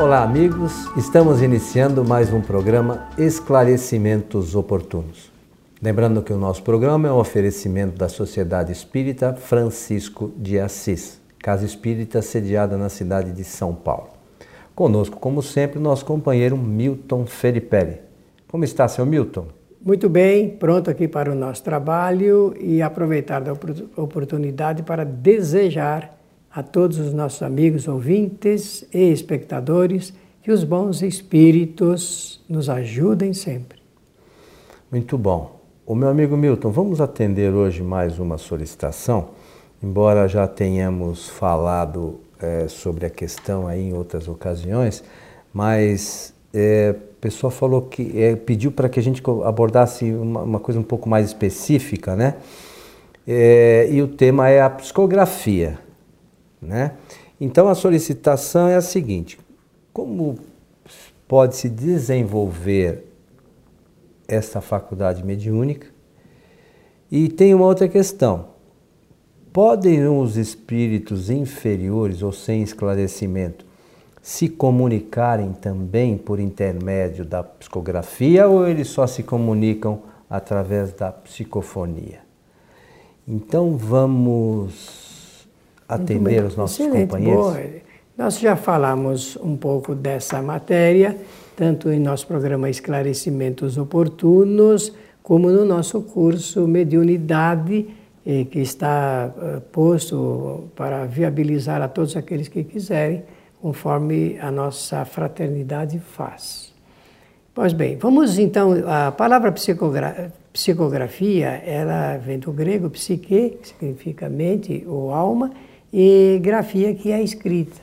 Olá, amigos. Estamos iniciando mais um programa Esclarecimentos Oportunos. Lembrando que o nosso programa é um oferecimento da Sociedade Espírita Francisco de Assis, casa espírita sediada na cidade de São Paulo. Conosco, como sempre, nosso companheiro Milton Felipe. Como está, seu Milton? Muito bem, pronto aqui para o nosso trabalho e aproveitar da oportunidade para desejar a todos os nossos amigos ouvintes e espectadores que os bons espíritos nos ajudem sempre. Muito bom. O meu amigo Milton, vamos atender hoje mais uma solicitação, embora já tenhamos falado é, sobre a questão aí em outras ocasiões, mas é, a pessoa falou que é, pediu para que a gente abordasse uma, uma, coisa um pouco mais específica, né? É, e o tema é a psicografia. Né? Então a solicitação é a seguinte: como pode se desenvolver essa faculdade mediúnica? E tem uma outra questão: podem os espíritos inferiores ou sem esclarecimento se comunicarem também por intermédio da psicografia ou eles só se comunicam através da psicofonia? Então vamos atender os nossos Excelente, companheiros? Boa. Nós já falamos um pouco dessa matéria, tanto em nosso programa Esclarecimentos Oportunos, como no nosso curso Mediunidade, eh, que está eh, posto para viabilizar a todos aqueles que quiserem, conforme a nossa fraternidade faz. Pois bem, vamos então, a palavra psicogra psicografia, ela vem do grego psique, que significa mente ou alma, e grafia, que é escrita.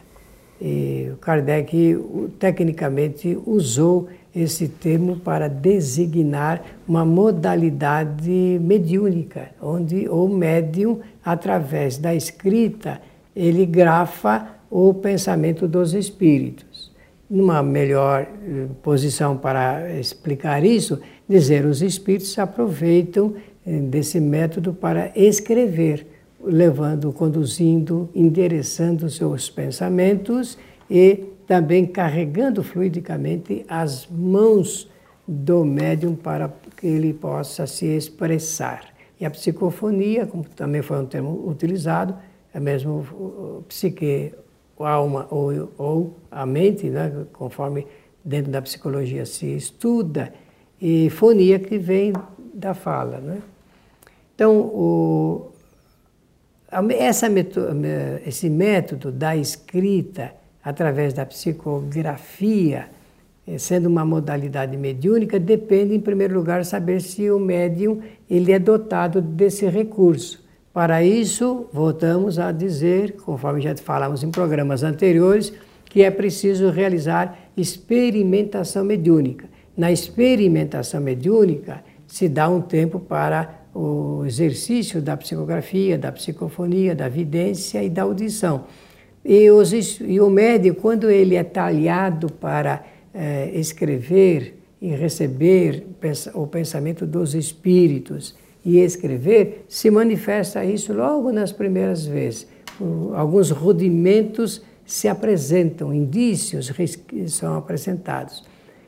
E Kardec tecnicamente usou esse termo para designar uma modalidade mediúnica, onde o médium, através da escrita, ele grafa o pensamento dos espíritos. Numa melhor eh, posição para explicar isso, dizer os espíritos aproveitam eh, desse método para escrever levando, conduzindo, endereçando seus pensamentos e também carregando fluidicamente as mãos do médium para que ele possa se expressar. E a psicofonia, como também foi um termo utilizado, é mesmo psique, a alma ou, ou a mente, né, conforme dentro da psicologia se estuda, e fonia que vem da fala. Né? Então, o, essa, esse método da escrita através da psicografia, eh, sendo uma modalidade mediúnica, depende, em primeiro lugar, saber se o médium ele é dotado desse recurso. Para isso, voltamos a dizer, conforme já falamos em programas anteriores, que é preciso realizar experimentação mediúnica. Na experimentação mediúnica, se dá um tempo para o exercício da psicografia, da psicofonia, da vidência e da audição. E, os, e o médium, quando ele é talhado para é, escrever e receber o pensamento dos espíritos e escrever, se manifesta isso logo nas primeiras vezes. Alguns rudimentos se apresentam, indícios são apresentados.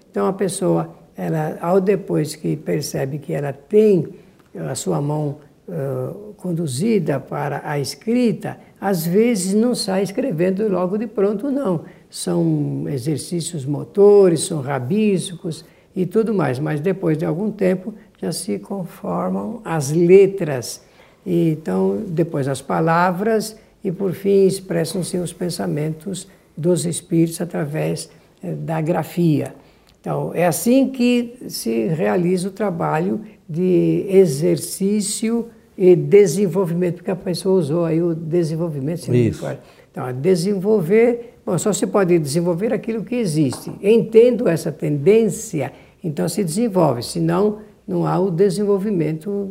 Então a pessoa, ela, ao depois que percebe que ela tem a sua mão uh, conduzida para a escrita, às vezes não sai escrevendo logo de pronto, não. São exercícios motores, são rabiscos e tudo mais, mas depois de algum tempo já se conformam as letras, e então depois as palavras e por fim expressam-se os pensamentos dos espíritos através da grafia. Então, é assim que se realiza o trabalho de exercício e desenvolvimento, porque a pessoa usou aí o desenvolvimento. Isso. Então, desenvolver, bom, só se pode desenvolver aquilo que existe. Entendo essa tendência, então se desenvolve, senão não há o desenvolvimento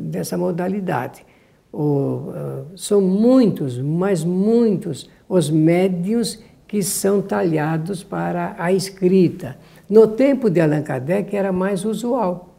dessa modalidade. Uh, são muitos, mas muitos, os médios que são talhados para a escrita. No tempo de Allan Kardec era mais usual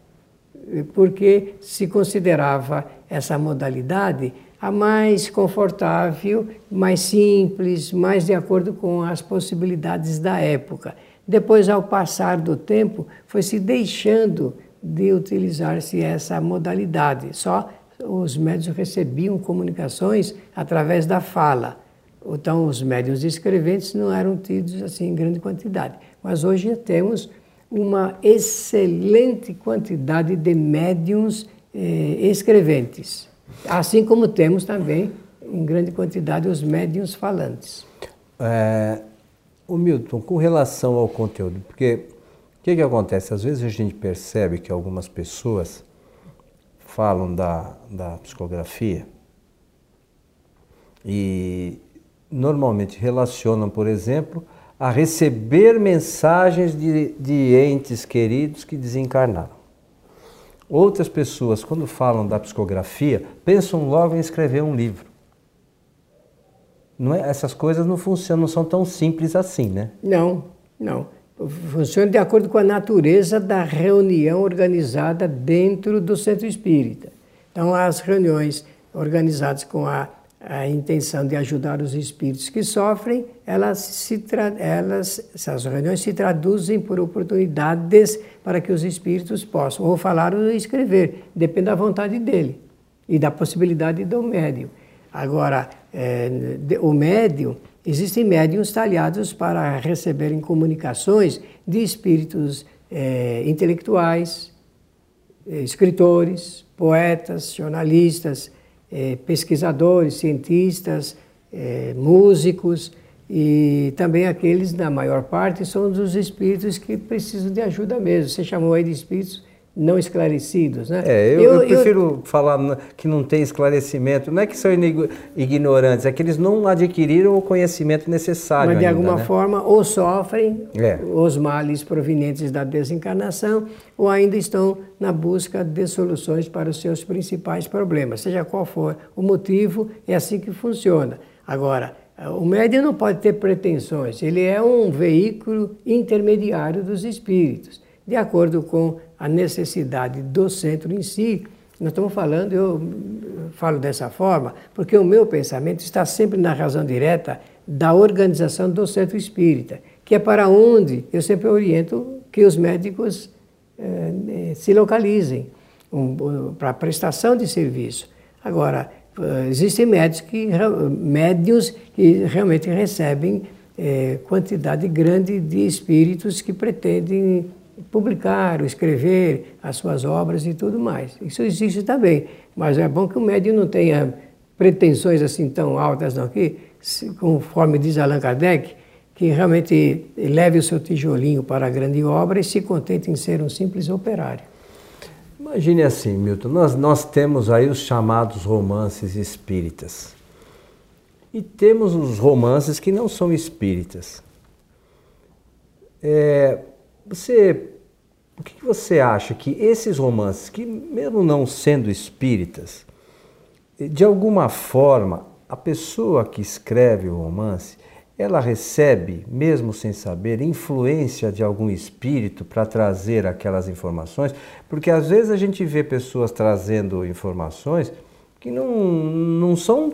porque se considerava essa modalidade a mais confortável, mais simples, mais de acordo com as possibilidades da época. Depois, ao passar do tempo, foi se deixando de utilizar-se essa modalidade. Só os médios recebiam comunicações através da fala. Então, os médios escreventes não eram tidos assim em grande quantidade. Mas hoje temos uma excelente quantidade de médiums eh, escreventes, assim como temos também em grande quantidade os médiums falantes. É, o Milton, com relação ao conteúdo, porque o que, que acontece? Às vezes a gente percebe que algumas pessoas falam da, da psicografia e normalmente relacionam, por exemplo, a receber mensagens de, de entes queridos que desencarnaram. Outras pessoas, quando falam da psicografia, pensam logo em escrever um livro. É, essas coisas não funcionam, não são tão simples assim, né? Não, não. Funciona de acordo com a natureza da reunião organizada dentro do centro espírita. Então, as reuniões organizadas com a a intenção de ajudar os espíritos que sofrem, elas se elas, essas reuniões se traduzem por oportunidades para que os espíritos possam ou falar ou escrever, depende da vontade dele e da possibilidade do médium. Agora, é, o médium, existem médiums talhados para receberem comunicações de espíritos é, intelectuais, é, escritores, poetas, jornalistas, é, pesquisadores, cientistas, é, músicos e também aqueles, na maior parte, são dos espíritos que precisam de ajuda mesmo. Você chamou aí de espíritos não esclarecidos, né? É, eu, eu, eu prefiro eu... falar que não tem esclarecimento. Não é que são ignorantes, é que eles não adquiriram o conhecimento necessário. Mas de ainda, alguma né? forma ou sofrem é. os males provenientes da desencarnação ou ainda estão na busca de soluções para os seus principais problemas. Seja qual for o motivo, é assim que funciona. Agora, o médium não pode ter pretensões, ele é um veículo intermediário dos espíritos, de acordo com a necessidade do centro em si. Nós estamos falando, eu falo dessa forma, porque o meu pensamento está sempre na razão direta da organização do centro espírita, que é para onde eu sempre oriento que os médicos eh, se localizem um, para prestação de serviço. Agora, eh, existem médicos que, médios que realmente recebem eh, quantidade grande de espíritos que pretendem publicar, escrever as suas obras e tudo mais. Isso existe também, mas é bom que o médium não tenha pretensões assim tão altas não, que, conforme diz Allan Kardec, que realmente leve o seu tijolinho para a grande obra e se contente em ser um simples operário. Imagine assim, Milton, nós, nós temos aí os chamados romances espíritas. E temos os romances que não são espíritas. É, você, o que você acha que esses romances, que mesmo não sendo espíritas, de alguma forma, a pessoa que escreve o romance, ela recebe, mesmo sem saber, influência de algum espírito para trazer aquelas informações? Porque às vezes a gente vê pessoas trazendo informações que não, não são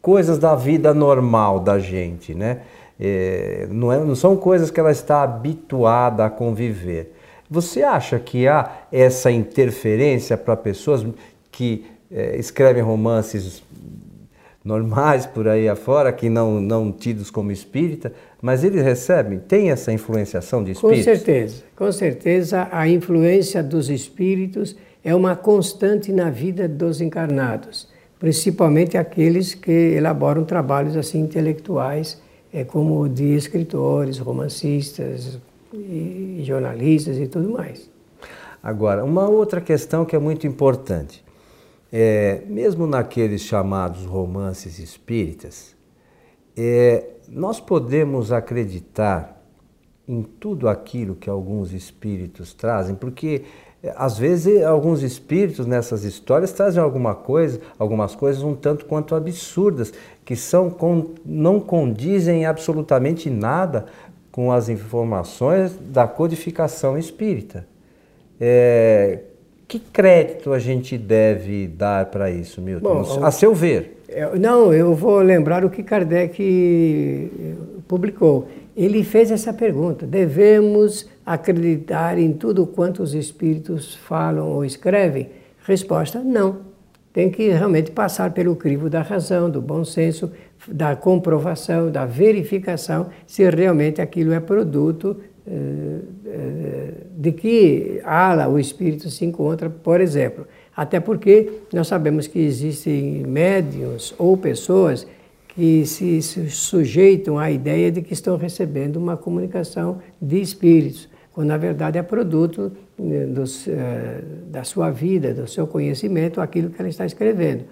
coisas da vida normal da gente, né? É, não, é, não são coisas que ela está habituada a conviver. Você acha que há essa interferência para pessoas que é, escrevem romances normais por aí afora, que não, não tidos como espírita, mas eles recebem, tem essa influenciação de espíritos? Com certeza, com certeza a influência dos espíritos é uma constante na vida dos encarnados, principalmente aqueles que elaboram trabalhos assim intelectuais é, como de escritores, romancistas, e jornalistas e tudo mais. Agora, uma outra questão que é muito importante. É, mesmo naqueles chamados romances espíritas, é, nós podemos acreditar em tudo aquilo que alguns espíritos trazem, porque às vezes alguns espíritos nessas histórias trazem alguma coisa, algumas coisas um tanto quanto absurdas, que são não condizem absolutamente nada com as informações da codificação espírita. É, que crédito a gente deve dar para isso, Milton? Bom, a seu ver. Não, eu vou lembrar o que Kardec eh, publicou. Ele fez essa pergunta: devemos acreditar em tudo quanto os espíritos falam ou escrevem? Resposta: não. Tem que realmente passar pelo crivo da razão, do bom senso, da comprovação, da verificação se realmente aquilo é produto eh, eh, de que ala o espírito se encontra, por exemplo. Até porque nós sabemos que existem médiums ou pessoas que se sujeitam à ideia de que estão recebendo uma comunicação de espíritos, quando na verdade é produto né, dos, eh, da sua vida, do seu conhecimento, aquilo que ela está escrevendo.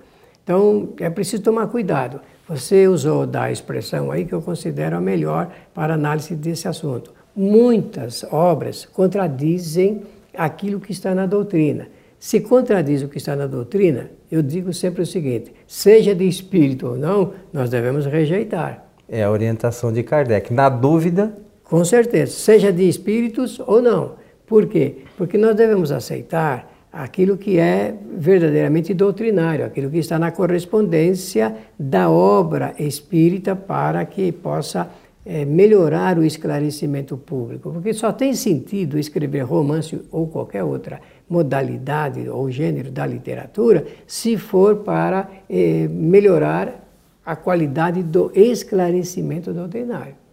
Então é preciso tomar cuidado. Você usou da expressão aí que eu considero a melhor para análise desse assunto. Muitas obras contradizem aquilo que está na doutrina. Se contradiz o que está na doutrina, eu digo sempre o seguinte: seja de espírito ou não, nós devemos rejeitar. É a orientação de Kardec. Na dúvida. Com certeza, seja de espíritos ou não. Por quê? Porque nós devemos aceitar aquilo que é verdadeiramente doutrinário, aquilo que está na correspondência da obra espírita para que possa é, melhorar o esclarecimento público. Porque só tem sentido escrever romance ou qualquer outra modalidade ou gênero da literatura, se for para eh, melhorar a qualidade do esclarecimento doutrinário.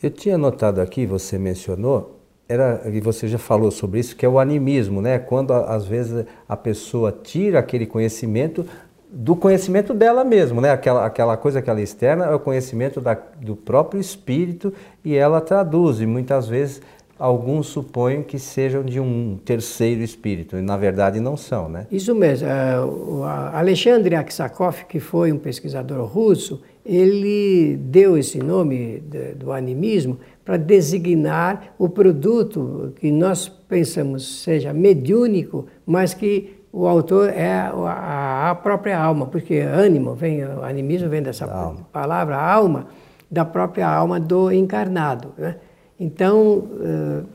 Eu tinha notado aqui, você mencionou, era, e você já falou sobre isso, que é o animismo, né? Quando às vezes a pessoa tira aquele conhecimento do conhecimento dela mesmo, né? Aquela, aquela coisa que ela externa é o conhecimento da, do próprio espírito e ela traduz, e muitas vezes alguns supõem que sejam de um terceiro espírito, e na verdade não são, né? Isso mesmo. O Alexandre Aksakov, que foi um pesquisador russo, ele deu esse nome do animismo para designar o produto que nós pensamos seja mediúnico, mas que o autor é a própria alma, porque ânimo vem, animismo vem dessa alma. palavra alma, da própria alma do encarnado, né? Então,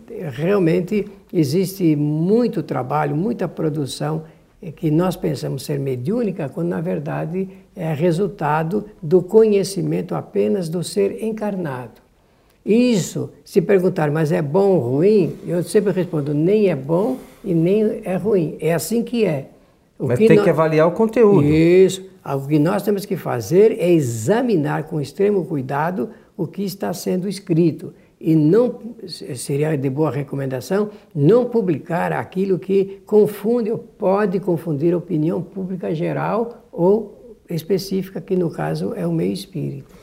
eh, realmente existe muito trabalho, muita produção que nós pensamos ser mediúnica, quando na verdade é resultado do conhecimento apenas do ser encarnado. Isso, se perguntar, mas é bom ou ruim, eu sempre respondo, nem é bom e nem é ruim. É assim que é. O mas que tem que avaliar o conteúdo. Isso. O que nós temos que fazer é examinar com extremo cuidado o que está sendo escrito e não seria de boa recomendação não publicar aquilo que confunde ou pode confundir a opinião pública geral ou específica, que no caso é o meio espírita.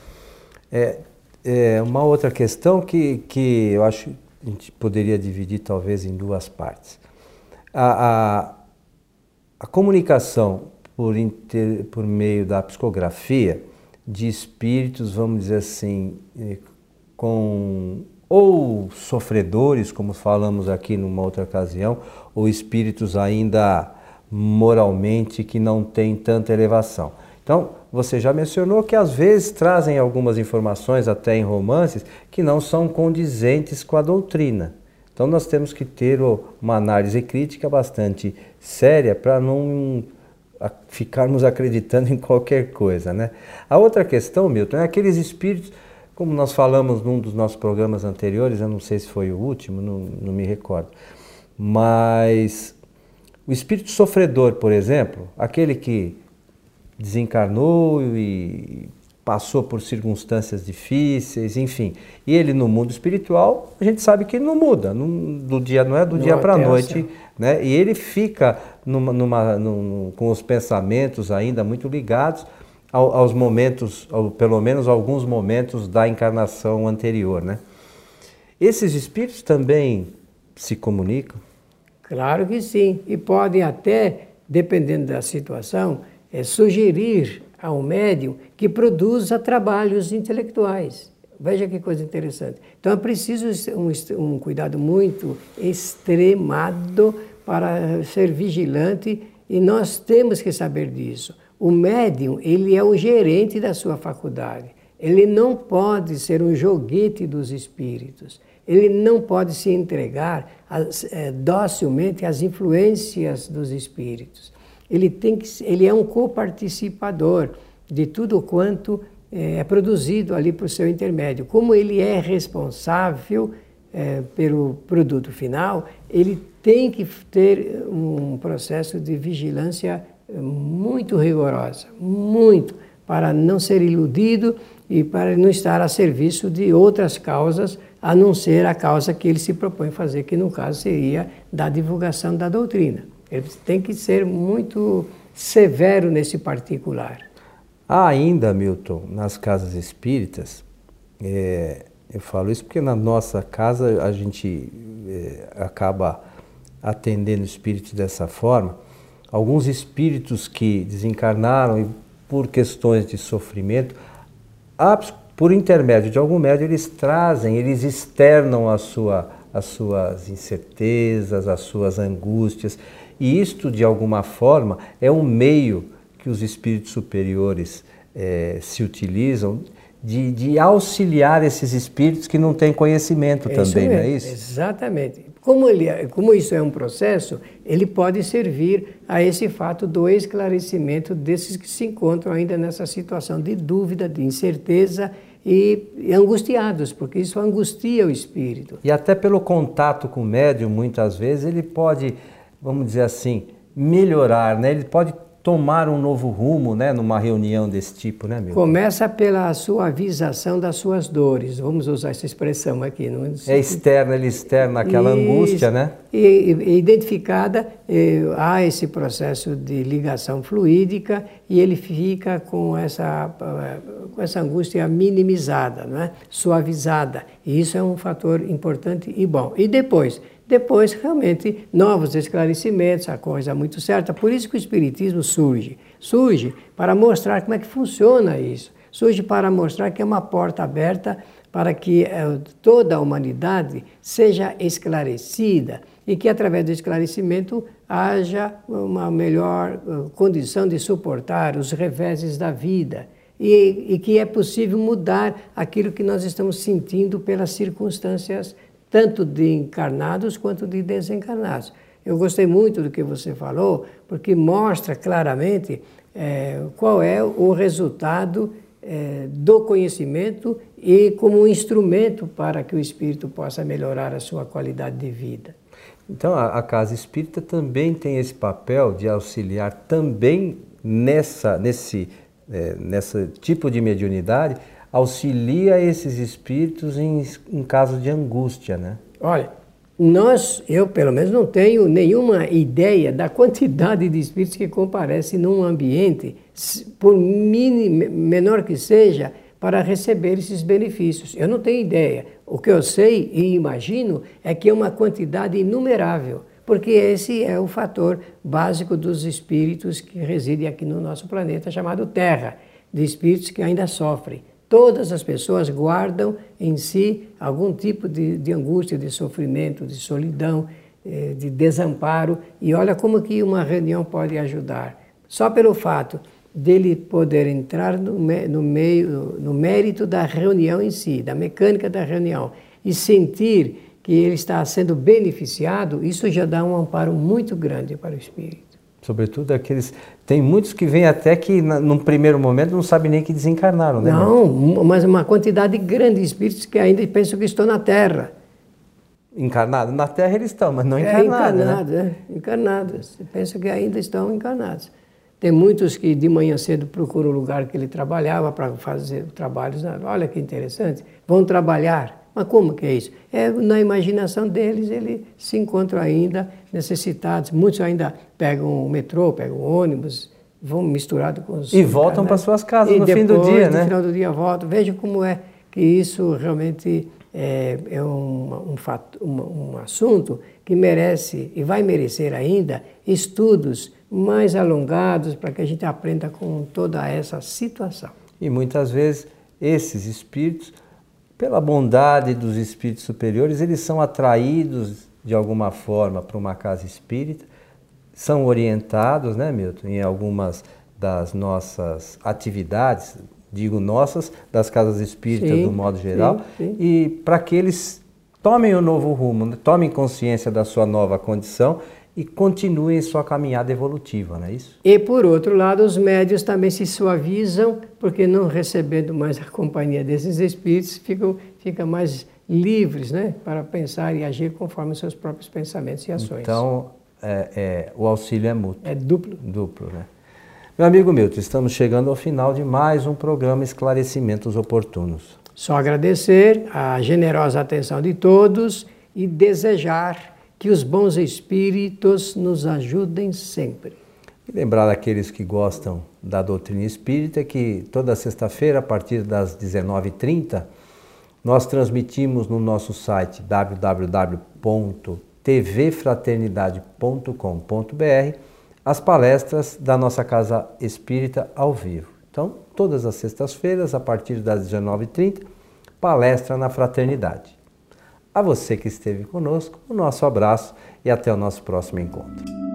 É, é uma outra questão que, que eu acho a gente poderia dividir talvez em duas partes. A, a, a comunicação por, inter, por meio da psicografia de espíritos, vamos dizer assim, eh, com ou sofredores, como falamos aqui numa outra ocasião, ou espíritos ainda moralmente que não têm tanta elevação. Então, você já mencionou que às vezes trazem algumas informações, até em romances, que não são condizentes com a doutrina. Então, nós temos que ter uma análise crítica bastante séria para não ficarmos acreditando em qualquer coisa. Né? A outra questão, Milton, é aqueles espíritos como nós falamos num dos nossos programas anteriores, eu não sei se foi o último, não, não me recordo, mas o espírito sofredor, por exemplo, aquele que desencarnou e passou por circunstâncias difíceis, enfim. E ele no mundo espiritual, a gente sabe que ele não muda, não, do dia não é do não dia para a noite, né? E ele fica numa, numa, num, com os pensamentos ainda muito ligados aos momentos, ou pelo menos alguns momentos da encarnação anterior, né? Esses espíritos também se comunicam? Claro que sim, e podem até, dependendo da situação, é, sugerir ao médium que produza trabalhos intelectuais. Veja que coisa interessante. Então é preciso um, um cuidado muito extremado para ser vigilante e nós temos que saber disso. O médium, ele é o gerente da sua faculdade. Ele não pode ser um joguete dos espíritos. Ele não pode se entregar é, docilmente às influências dos espíritos. Ele, tem que, ele é um coparticipador. de tudo quanto é, é produzido ali por seu intermédio. Como ele é responsável é, pelo produto final, ele tem que ter um processo de vigilância muito rigorosa, muito, para não ser iludido e para não estar a serviço de outras causas, a não ser a causa que ele se propõe fazer, que no caso seria da divulgação da doutrina. Ele tem que ser muito severo nesse particular. Há ainda, Milton, nas casas espíritas, é, eu falo isso porque na nossa casa a gente é, acaba atendendo espíritos dessa forma. Alguns espíritos que desencarnaram e por questões de sofrimento, por intermédio de algum médium, eles trazem, eles externam a sua, as suas incertezas, as suas angústias. E isto, de alguma forma, é um meio que os espíritos superiores é, se utilizam de, de, auxiliar esses espíritos que não têm conhecimento é também, não é isso? Exatamente. Como, ele, é, como isso é um processo, ele pode servir a esse fato do esclarecimento desses que se encontram ainda nessa situação de dúvida, de incerteza e, e angustiados, porque isso angustia o espírito. E até pelo contato com o médium, muitas vezes, ele pode, vamos dizer assim, melhorar, né? ele pode tomar um novo rumo, né, numa reunião desse tipo, né, meu? Começa pela suavização das suas dores. Vamos usar essa expressão aqui, não é? É externa, ele externa aquela Isso. angústia, né? E, e identificada, eh, há esse processo de ligação fluídica e ele fica com essa, com essa angústia minimizada, não é? Suavizada. E isso é um fator importante e bom. E depois, depois, realmente, novos esclarecimentos, a coisa muito certa. Por isso que o Espiritismo surge. Surge para mostrar como é que funciona isso. Surge para mostrar que é uma porta aberta para que eh, toda a humanidade seja esclarecida e que, através do esclarecimento, haja uma melhor eh, condição de suportar os reveses da vida. E, e que é possível mudar aquilo que nós estamos sentindo pelas circunstâncias tanto de encarnados quanto de desencarnados. Eu gostei muito do que você falou, porque mostra claramente é, qual é o resultado é, do conhecimento e como um instrumento para que o espírito possa melhorar a sua qualidade de vida. Então, a, a casa espírita também tem esse papel de auxiliar também nessa, nesse, é, nessa tipo de mediunidade auxilia esses espíritos em, em casos de angústia, né? Olha, nós, eu pelo menos não tenho nenhuma ideia da quantidade de espíritos que comparecem num ambiente, por mínimo, menor que seja, para receber esses benefícios. Eu não tenho ideia. O que eu sei e imagino é que é uma quantidade inumerável, porque esse é o fator básico dos espíritos que residem aqui no nosso planeta chamado Terra, de espíritos que ainda sofrem. Todas as pessoas guardam em si algum tipo de, de angústia, de sofrimento, de solidão, eh, de desamparo. E olha como que uma reunião pode ajudar. Só pelo fato dele poder entrar no, no meio, no mérito da reunião em si, da mecânica da reunião, e sentir que ele está sendo beneficiado, isso já dá um amparo muito grande para o espírito. Sobretudo aqueles. Tem muitos que vêm até que, num primeiro momento, não sabem nem que desencarnaram, né? Não, mas uma quantidade grande de espíritos que ainda pensam que estão na Terra. Encarnados? Na Terra eles estão, mas não encarnados. É, encarnados, né? é, encarnados. Pensam que ainda estão encarnados. Tem muitos que de manhã cedo procuram o lugar que ele trabalhava para fazer trabalhos. Olha que interessante. Vão trabalhar. Mas como que é isso? É, na imaginação deles, eles se encontram ainda necessitados. Muitos ainda pegam o metrô, pegam o ônibus, vão misturados com os. E voltam para suas casas e no depois, fim do dia, no né? No final do dia voltam. Veja como é que isso realmente é, é um, um, fato, um, um assunto que merece e vai merecer ainda estudos mais alongados para que a gente aprenda com toda essa situação. E muitas vezes esses espíritos pela bondade dos espíritos superiores, eles são atraídos de alguma forma para uma casa espírita, são orientados, né, Milton, em algumas das nossas atividades, digo nossas, das casas espíritas sim, do modo geral, sim, sim. e para que eles tomem o um novo rumo, né, tomem consciência da sua nova condição e continuem sua caminhada evolutiva, não é isso? E por outro lado, os médios também se suavizam, porque não recebendo mais a companhia desses espíritos, ficam, ficam mais livres né, para pensar e agir conforme os seus próprios pensamentos e ações. Então, é, é, o auxílio é mútuo. É duplo. Duplo, né? Meu amigo Milton, estamos chegando ao final de mais um programa Esclarecimentos Oportunos. Só agradecer a generosa atenção de todos e desejar que os bons espíritos nos ajudem sempre. E lembrar aqueles que gostam da doutrina espírita que toda sexta-feira, a partir das 19h30, nós transmitimos no nosso site www.tvfraternidade.com.br as palestras da nossa Casa Espírita ao vivo. Então, todas as sextas-feiras, a partir das 19h30, palestra na Fraternidade. A você que esteve conosco, o nosso abraço e até o nosso próximo encontro.